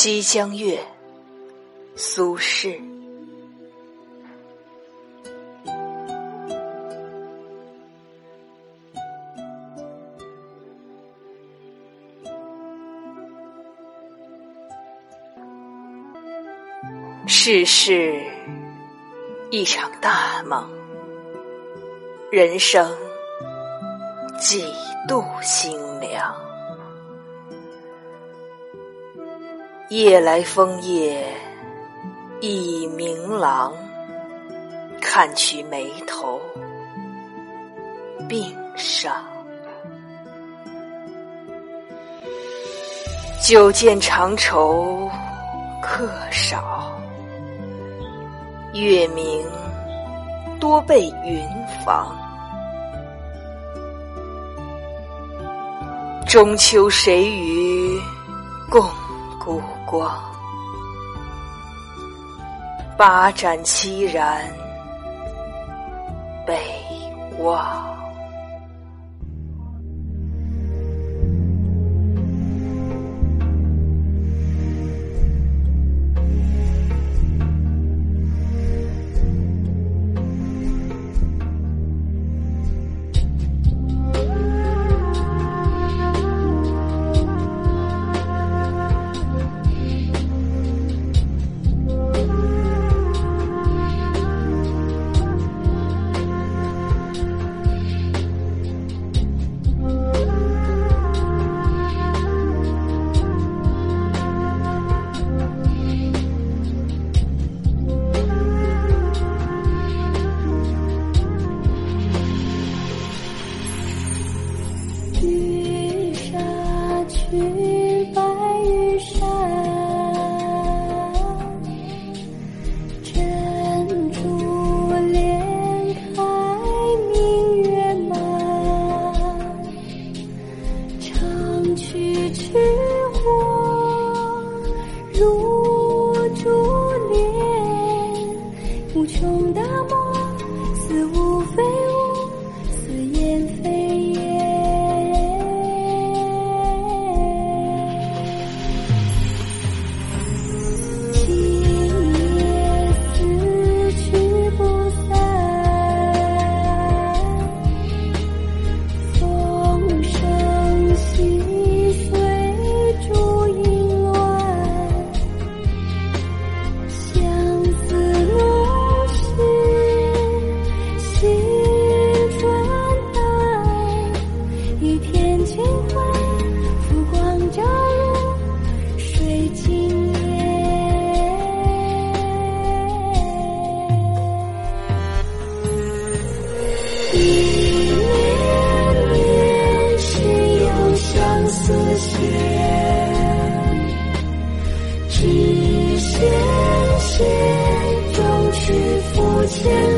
西江月，苏轼。世事一场大梦，人生几度心凉。夜来风叶已明朗，看取眉头鬓上。久见长愁客少。月明多被云妨，中秋谁与共光？八盏凄然北望。玉白玉山，珍珠帘开，明月满，长曲曲。千。